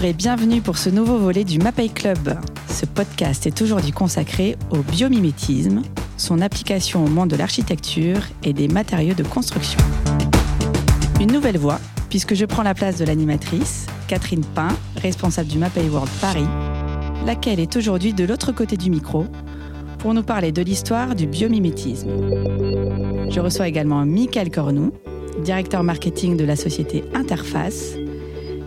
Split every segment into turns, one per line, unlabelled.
Bonjour et bienvenue pour ce nouveau volet du Mapei Club. Ce podcast est aujourd'hui consacré au biomimétisme, son application au monde de l'architecture et des matériaux de construction. Une nouvelle voix, puisque je prends la place de l'animatrice, Catherine Pain, responsable du Mapei World Paris, laquelle est aujourd'hui de l'autre côté du micro pour nous parler de l'histoire du biomimétisme. Je reçois également Michael Cornou, directeur marketing de la société Interface,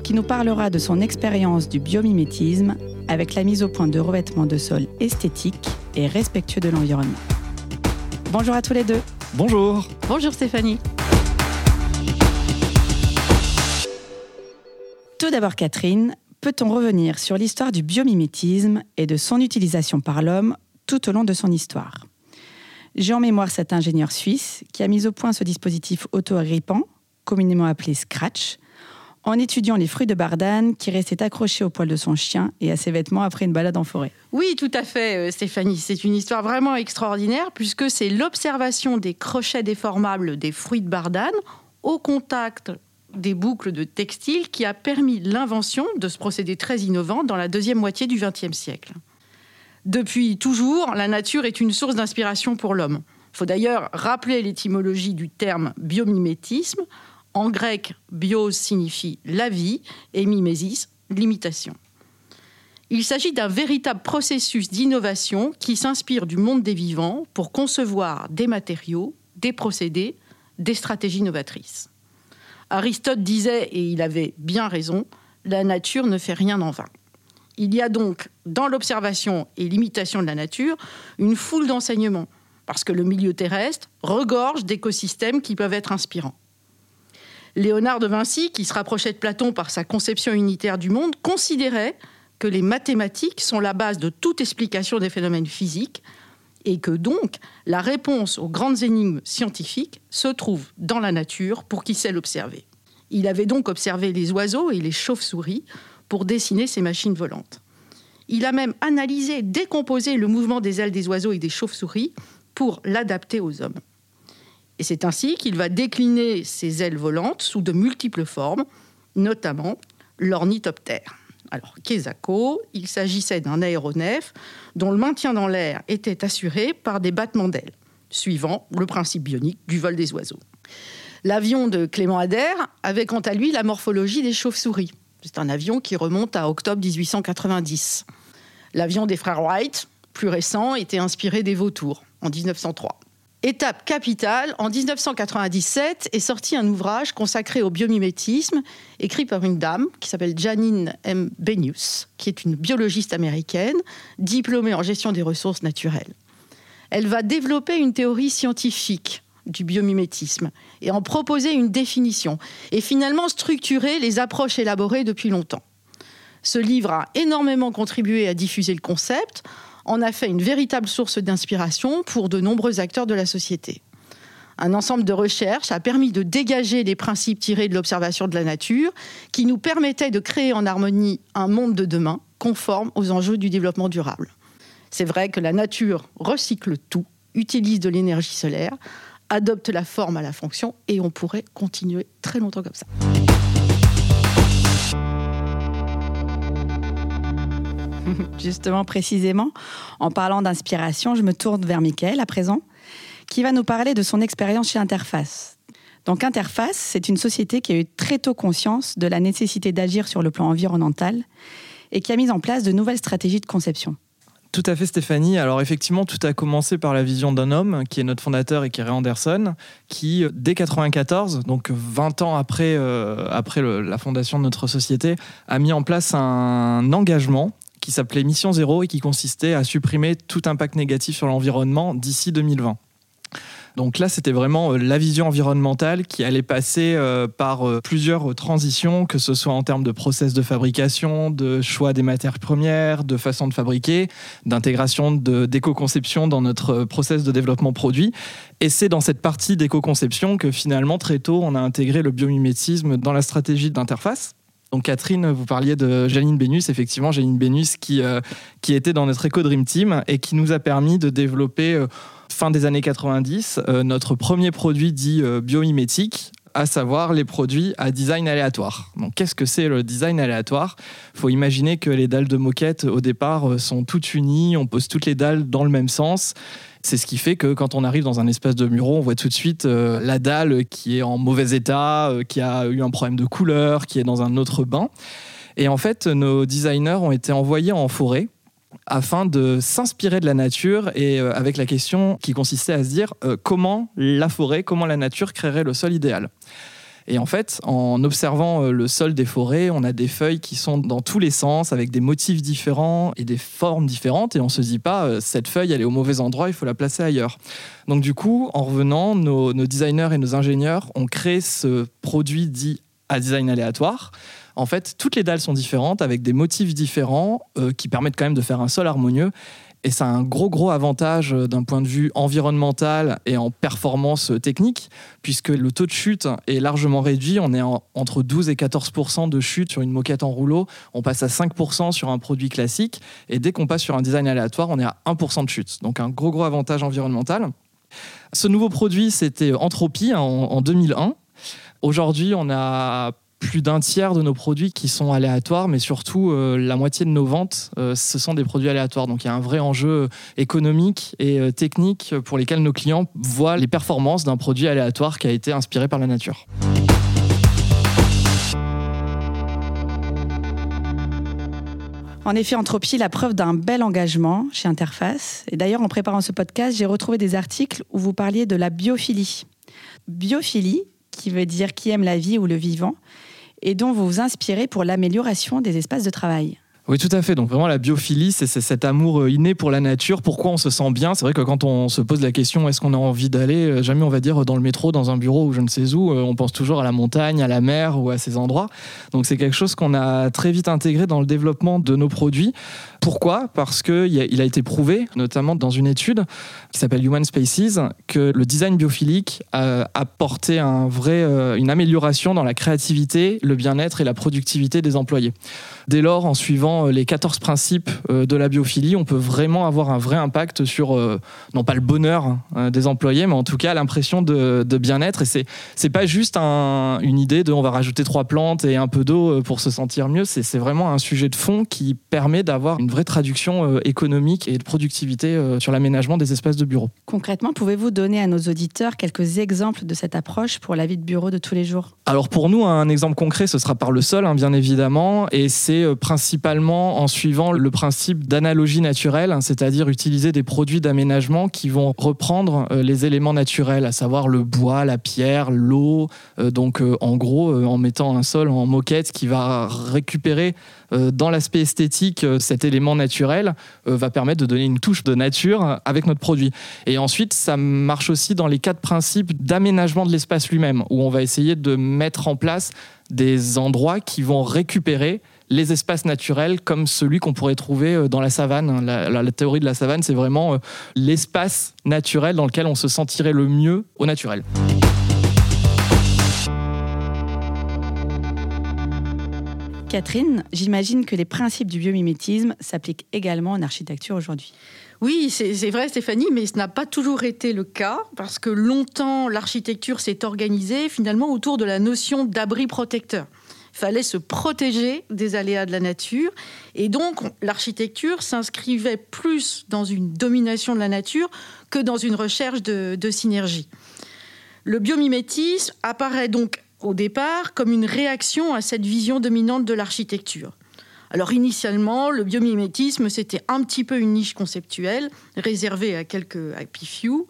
qui nous parlera de son expérience du biomimétisme avec la mise au point de revêtements de sol esthétiques et respectueux de l'environnement. Bonjour à tous les deux.
Bonjour.
Bonjour Stéphanie.
Tout d'abord Catherine, peut-on revenir sur l'histoire du biomimétisme et de son utilisation par l'homme tout au long de son histoire? J'ai en mémoire cet ingénieur suisse qui a mis au point ce dispositif auto-agrippant, communément appelé Scratch, en étudiant les fruits de bardane qui restaient accrochés au poil de son chien et à ses vêtements après une balade en forêt.
Oui, tout à fait, euh, Stéphanie. C'est une histoire vraiment extraordinaire puisque c'est l'observation des crochets déformables des fruits de bardane au contact des boucles de textile qui a permis l'invention de ce procédé très innovant dans la deuxième moitié du XXe siècle. Depuis toujours, la nature est une source d'inspiration pour l'homme. Il faut d'ailleurs rappeler l'étymologie du terme biomimétisme. En grec, bios signifie la vie et mimésis, l'imitation. Il s'agit d'un véritable processus d'innovation qui s'inspire du monde des vivants pour concevoir des matériaux, des procédés, des stratégies novatrices. Aristote disait, et il avait bien raison, la nature ne fait rien en vain. Il y a donc, dans l'observation et l'imitation de la nature, une foule d'enseignements, parce que le milieu terrestre regorge d'écosystèmes qui peuvent être inspirants. Léonard de Vinci, qui se rapprochait de Platon par sa conception unitaire du monde, considérait que les mathématiques sont la base de toute explication des phénomènes physiques et que donc la réponse aux grandes énigmes scientifiques se trouve dans la nature pour qui sait l'observer. Il avait donc observé les oiseaux et les chauves-souris pour dessiner ces machines volantes. Il a même analysé, décomposé le mouvement des ailes des oiseaux et des chauves-souris pour l'adapter aux hommes. Et c'est ainsi qu'il va décliner ces ailes volantes sous de multiples formes, notamment l'ornithoptère. Alors, Quesaco, il s'agissait d'un aéronef dont le maintien dans l'air était assuré par des battements d'ailes, suivant le principe bionique du vol des oiseaux. L'avion de Clément Ader avait quant à lui la morphologie des chauves-souris. C'est un avion qui remonte à octobre 1890. L'avion des frères Wright, plus récent, était inspiré des vautours en 1903. Étape capitale, en 1997 est sorti un ouvrage consacré au biomimétisme, écrit par une dame qui s'appelle Janine M. Benius, qui est une biologiste américaine, diplômée en gestion des ressources naturelles. Elle va développer une théorie scientifique du biomimétisme et en proposer une définition, et finalement structurer les approches élaborées depuis longtemps. Ce livre a énormément contribué à diffuser le concept en a fait une véritable source d'inspiration pour de nombreux acteurs de la société. Un ensemble de recherches a permis de dégager les principes tirés de l'observation de la nature qui nous permettaient de créer en harmonie un monde de demain conforme aux enjeux du développement durable. C'est vrai que la nature recycle tout, utilise de l'énergie solaire, adopte la forme à la fonction et on pourrait continuer très longtemps comme ça.
Justement, précisément, en parlant d'inspiration, je me tourne vers Mickaël à présent, qui va nous parler de son expérience chez Interface. Donc Interface, c'est une société qui a eu très tôt conscience de la nécessité d'agir sur le plan environnemental et qui a mis en place de nouvelles stratégies de conception.
Tout à fait Stéphanie. Alors effectivement, tout a commencé par la vision d'un homme qui est notre fondateur et qui est Ray Anderson, qui dès 94, donc 20 ans après, euh, après la fondation de notre société, a mis en place un engagement qui s'appelait Mission Zéro et qui consistait à supprimer tout impact négatif sur l'environnement d'ici 2020. Donc là, c'était vraiment euh, la vision environnementale qui allait passer euh, par euh, plusieurs transitions, que ce soit en termes de process de fabrication, de choix des matières premières, de façon de fabriquer, d'intégration d'éco-conception dans notre process de développement produit. Et c'est dans cette partie d'éco-conception que finalement, très tôt, on a intégré le biomimétisme dans la stratégie d'interface. Donc Catherine, vous parliez de Janine Bénus, effectivement Janine Bénus qui, euh, qui était dans notre Eco Dream Team et qui nous a permis de développer euh, fin des années 90 euh, notre premier produit dit biomimétique à savoir les produits à design aléatoire. Donc qu'est-ce que c'est le design aléatoire? Il faut imaginer que les dalles de moquette au départ sont toutes unies, on pose toutes les dalles dans le même sens. C'est ce qui fait que quand on arrive dans un espace de bureau, on voit tout de suite la dalle qui est en mauvais état, qui a eu un problème de couleur, qui est dans un autre bain. Et en fait, nos designers ont été envoyés en forêt afin de s'inspirer de la nature et euh, avec la question qui consistait à se dire euh, comment la forêt, comment la nature créerait le sol idéal. Et en fait, en observant euh, le sol des forêts, on a des feuilles qui sont dans tous les sens, avec des motifs différents et des formes différentes. Et on se dit pas, cette feuille, elle est au mauvais endroit, il faut la placer ailleurs. Donc du coup, en revenant, nos, nos designers et nos ingénieurs ont créé ce produit dit à design aléatoire en fait, toutes les dalles sont différentes avec des motifs différents euh, qui permettent quand même de faire un sol harmonieux. Et ça a un gros, gros avantage euh, d'un point de vue environnemental et en performance euh, technique, puisque le taux de chute est largement réduit. On est entre 12 et 14% de chute sur une moquette en rouleau. On passe à 5% sur un produit classique. Et dès qu'on passe sur un design aléatoire, on est à 1% de chute. Donc un gros, gros avantage environnemental. Ce nouveau produit, c'était Entropie en, en 2001. Aujourd'hui, on a plus d'un tiers de nos produits qui sont aléatoires, mais surtout euh, la moitié de nos ventes, euh, ce sont des produits aléatoires. Donc il y a un vrai enjeu économique et euh, technique pour lesquels nos clients voient les performances d'un produit aléatoire qui a été inspiré par la nature.
En effet, Entropie, la preuve d'un bel engagement chez Interface. Et d'ailleurs, en préparant ce podcast, j'ai retrouvé des articles où vous parliez de la biophilie. Biophilie, qui veut dire qui aime la vie ou le vivant, et dont vous vous inspirez pour l'amélioration des espaces de travail.
Oui, tout à fait. Donc vraiment, la biophilie, c'est cet amour euh, inné pour la nature. Pourquoi on se sent bien? C'est vrai que quand on se pose la question, est-ce qu'on a envie d'aller euh, Jamais on va dire dans le métro, dans un bureau ou je ne sais où. Euh, on pense toujours à la montagne, à la mer ou à ces endroits. Donc c'est quelque chose qu'on a très vite intégré dans le développement de nos produits. Pourquoi? Parce qu'il a, été prouvé, notamment dans une étude qui s'appelle Human Spaces, que le design biophilique a apporté un vrai, une amélioration dans la créativité, le bien-être et la productivité des employés. Dès lors, en suivant euh, les 14 principes euh, de la biophilie, on peut vraiment avoir un vrai impact sur, non pas le bonheur hein, des employés, mais en tout cas l'impression de, bien-être. Et c'est, c'est pas juste une idée de on va rajouter trois plantes et un peu d'eau pour se sentir mieux. C'est, c'est vraiment un sujet de fond qui permet d'avoir une vraie traduction euh, économique et de productivité euh, sur l'aménagement des espaces de bureau.
Concrètement, pouvez-vous donner à nos auditeurs quelques exemples de cette approche pour la vie de bureau de tous les jours?
Alors pour nous, un exemple concret, ce sera par le sol, hein, bien évidemment, et c'est euh, en suivant le principe d'analogie naturelle, hein, c'est-à-dire utiliser des produits d'aménagement qui vont reprendre les éléments naturels, à savoir le bois, la pierre, l'eau. donc en gros, en mettant un sol en moquette qui va récupérer dans l'aspect esthétique cet élément naturel euh, va permettre de donner une touche de nature avec notre produit. Et ensuite, ça marche aussi dans les quatre principes d'aménagement de l'espace lui-même, où on va essayer de mettre en place des endroits qui vont récupérer les espaces naturels comme celui qu'on pourrait trouver euh, dans la savane. La, théorie de la savane, c'est vraiment euh, l'espace naturel dans lequel on se sentirait le mieux au naturel.
Catherine, j'imagine que les principes du biomimétisme s'appliquent également en architecture aujourd'hui.
Oui, c'est vrai Stéphanie, mais ce n'a pas toujours été le cas, parce que longtemps l'architecture s'est organisée finalement autour de la notion d'abri protecteur. Fallait se protéger des aléas de la nature, et donc l'architecture s'inscrivait plus dans une domination de la nature que dans une recherche de, de synergie. Le biomimétisme apparaît donc au départ comme une réaction à cette vision dominante de l'architecture. Alors initialement, le biomimétisme, c'était un petit peu une niche conceptuelle réservée à quelques happy few.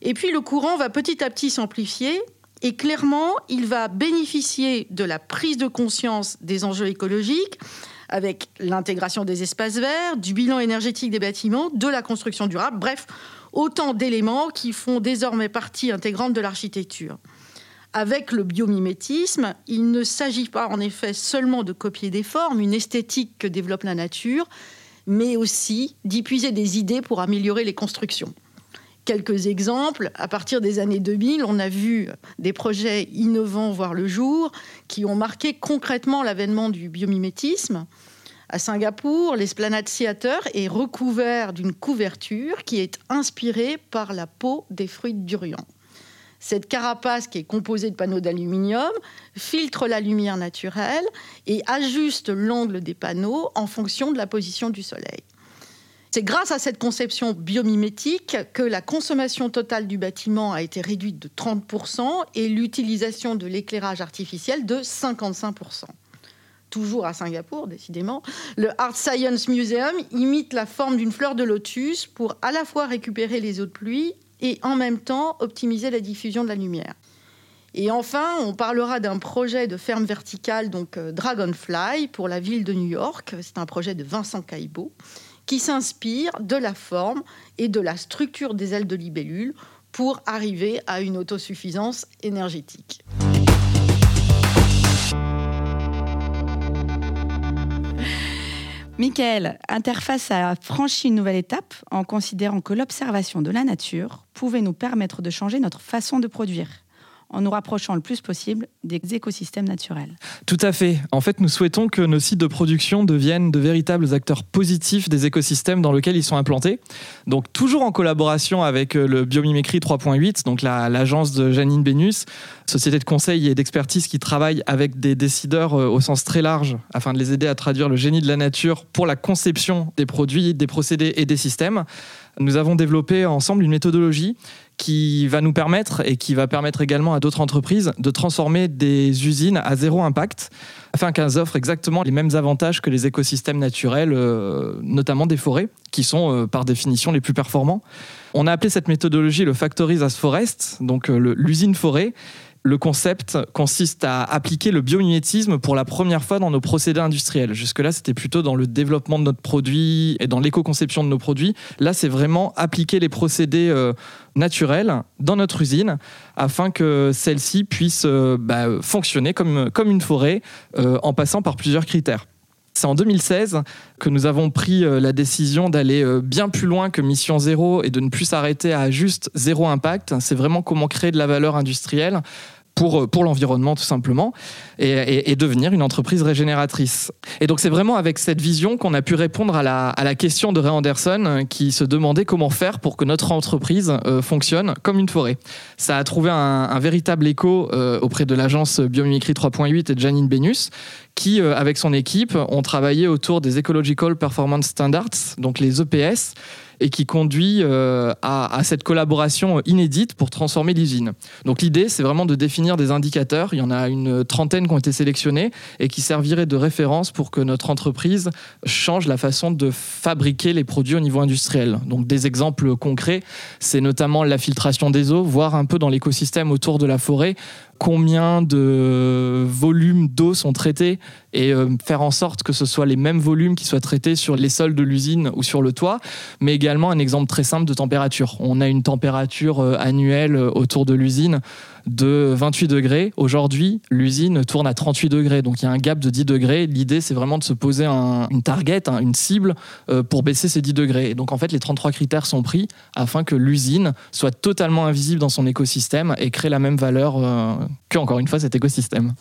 Et puis le courant va petit à petit s'amplifier et clairement, il va bénéficier de la prise de conscience des enjeux écologiques avec l'intégration des espaces verts, du bilan énergétique des bâtiments, de la construction durable, bref, autant d'éléments qui font désormais partie intégrante de l'architecture. Avec le biomimétisme, il ne s'agit pas en effet seulement de copier des formes, une esthétique que développe la nature, mais aussi d'y puiser des idées pour améliorer les constructions. Quelques exemples, à partir des années 2000, on a vu des projets innovants voir le jour qui ont marqué concrètement l'avènement du biomimétisme. À Singapour, l'esplanade Theater est recouvert d'une couverture qui est inspirée par la peau des fruits de durian. Cette carapace qui est composée de panneaux d'aluminium filtre la lumière naturelle et ajuste l'angle des panneaux en fonction de la position du soleil. C'est grâce à cette conception biomimétique que la consommation totale du bâtiment a été réduite de 30% et l'utilisation de l'éclairage artificiel de 55%. Toujours à Singapour, décidément, le Art Science Museum imite la forme d'une fleur de lotus pour à la fois récupérer les eaux de pluie et en même temps optimiser la diffusion de la lumière. Et enfin, on parlera d'un projet de ferme verticale, donc euh, Dragonfly, pour la ville de New York. C'est un projet de Vincent Caillebout qui s'inspire de la forme et de la structure des ailes de libellule pour arriver à une autosuffisance énergétique.
Michael, Interface a franchi une nouvelle étape en considérant que l'observation de la nature pouvait nous permettre de changer notre façon de produire en nous rapprochant le plus possible des écosystèmes naturels.
Tout à fait. En fait, nous souhaitons que nos sites de production deviennent de véritables acteurs positifs des écosystèmes dans lesquels ils sont implantés. Donc, toujours en collaboration avec euh, le Biomimicry 3.8, donc l'agence de Janine Bénus, société de conseil et d'expertise qui travaille avec des décideurs euh, au sens très large afin de les aider à traduire le génie de la nature pour la conception des produits, des procédés et des systèmes. Nous avons développé ensemble une méthodologie qui va nous permettre et qui va permettre également à d'autres entreprises de transformer des usines à zéro impact afin qu'elles offrent exactement les mêmes avantages que les écosystèmes naturels, euh, notamment des forêts, qui sont euh, par définition les plus performants. On a appelé cette méthodologie le Factories as Forest, donc euh, l'usine forêt, le concept consiste à appliquer le biomimétisme pour la première fois dans nos procédés industriels. Jusque-là, c'était plutôt dans le développement de notre produit et dans l'éco-conception de nos produits. Là, c'est vraiment appliquer les procédés euh, naturels dans notre usine afin que celle-ci puisse euh, bah, fonctionner comme, comme une forêt euh, en passant par plusieurs critères. C'est en 2016 que nous avons pris la décision d'aller bien plus loin que Mission Zéro et de ne plus s'arrêter à juste zéro impact. C'est vraiment comment créer de la valeur industrielle pour, euh, pour l'environnement tout simplement et, devenir une entreprise régénératrice. Et donc c'est vraiment avec cette vision qu'on a pu répondre à la, à la question de Ray Anderson euh, qui se demandait comment faire pour que notre entreprise euh, fonctionne comme une forêt. Ça a trouvé un, véritable écho auprès de l'agence Biomimicry 3.8 et de Janine Benus qui, avec son équipe, ont travaillé autour des Ecological Performance Standards, donc les EPS, et qui conduit euh, à, cette collaboration inédite pour transformer l'usine. Donc l'idée, c'est vraiment de définir des indicateurs. Il y en a une trentaine qui ont été sélectionnés et qui serviraient de référence pour que notre entreprise change la façon de fabriquer les produits au niveau industriel. Donc des exemples concrets, c'est notamment la filtration des eaux, voir un peu dans l'écosystème autour de la forêt combien de volumes d'eau sont traités et euh, faire en sorte que ce soit les mêmes volumes qui soient traités sur les sols de l'usine ou sur le toit, mais également un exemple très simple de température. On a une température euh, annuelle euh, autour de l'usine de 28 degrés. Aujourd'hui, l'usine tourne à 38 degrés, donc il y a un gap de 10 degrés. L'idée, c'est vraiment de se poser une target, hein, une cible pour baisser ces 10 degrés. Et donc en fait, les 33 critères sont pris afin que l'usine soit totalement invisible dans son écosystème et crée la même valeur que, encore une fois, cet écosystème.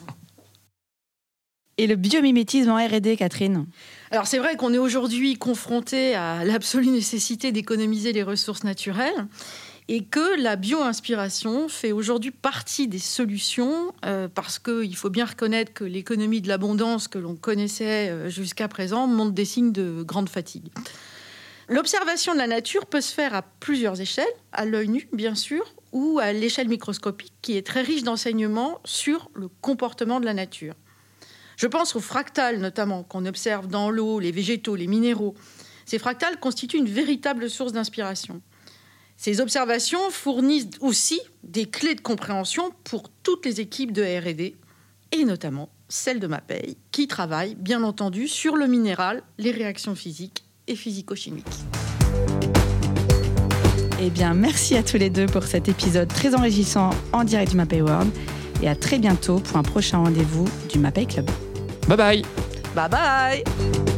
Et le biomimétisme en RD, Catherine?
Alors c'est vrai qu'on est aujourd'hui confronté à l'absolue nécessité d'économiser les ressources naturelles et que la bio-inspiration fait aujourd'hui partie des solutions euh, parce qu'il faut bien reconnaître que l'économie de l'abondance que l'on connaissait euh, jusqu'à présent montre des signes de grande fatigue. L'observation de la nature peut se faire à plusieurs échelles, à l'œil nu bien sûr, ou à l'échelle microscopique qui est très riche d'enseignements sur le comportement de la nature. Je pense aux fractales notamment qu'on observe dans l'eau, les végétaux, les minéraux. Ces fractales constituent une véritable source d'inspiration. Ces observations fournissent aussi des clés de compréhension pour toutes les équipes de RD, et notamment celle de MAPEI, qui travaille bien entendu sur le minéral, les réactions physiques et physico-chimiques.
Eh bien, merci à tous les deux pour cet épisode très enrichissant en direct du MAPEI World et à très bientôt pour un prochain rendez-vous du MAPEI Club.
Bye bye
Bye bye